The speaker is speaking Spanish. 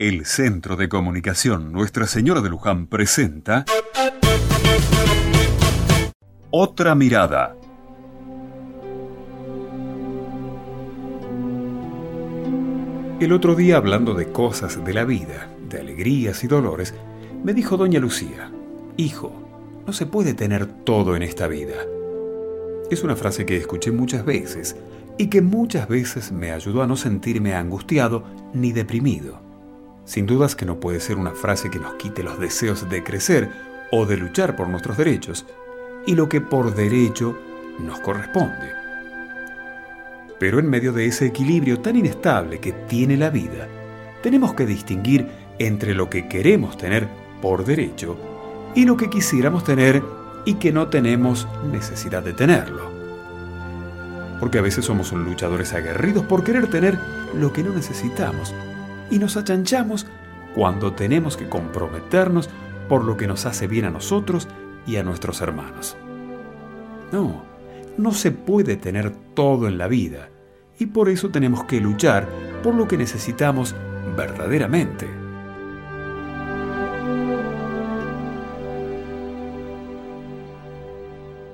El Centro de Comunicación Nuestra Señora de Luján presenta Otra Mirada. El otro día, hablando de cosas de la vida, de alegrías y dolores, me dijo doña Lucía, Hijo, no se puede tener todo en esta vida. Es una frase que escuché muchas veces y que muchas veces me ayudó a no sentirme angustiado ni deprimido. Sin dudas que no puede ser una frase que nos quite los deseos de crecer o de luchar por nuestros derechos y lo que por derecho nos corresponde. Pero en medio de ese equilibrio tan inestable que tiene la vida, tenemos que distinguir entre lo que queremos tener por derecho y lo que quisiéramos tener y que no tenemos necesidad de tenerlo porque a veces somos luchadores aguerridos por querer tener lo que no necesitamos y nos achanchamos cuando tenemos que comprometernos por lo que nos hace bien a nosotros y a nuestros hermanos. No, no se puede tener todo en la vida y por eso tenemos que luchar por lo que necesitamos verdaderamente.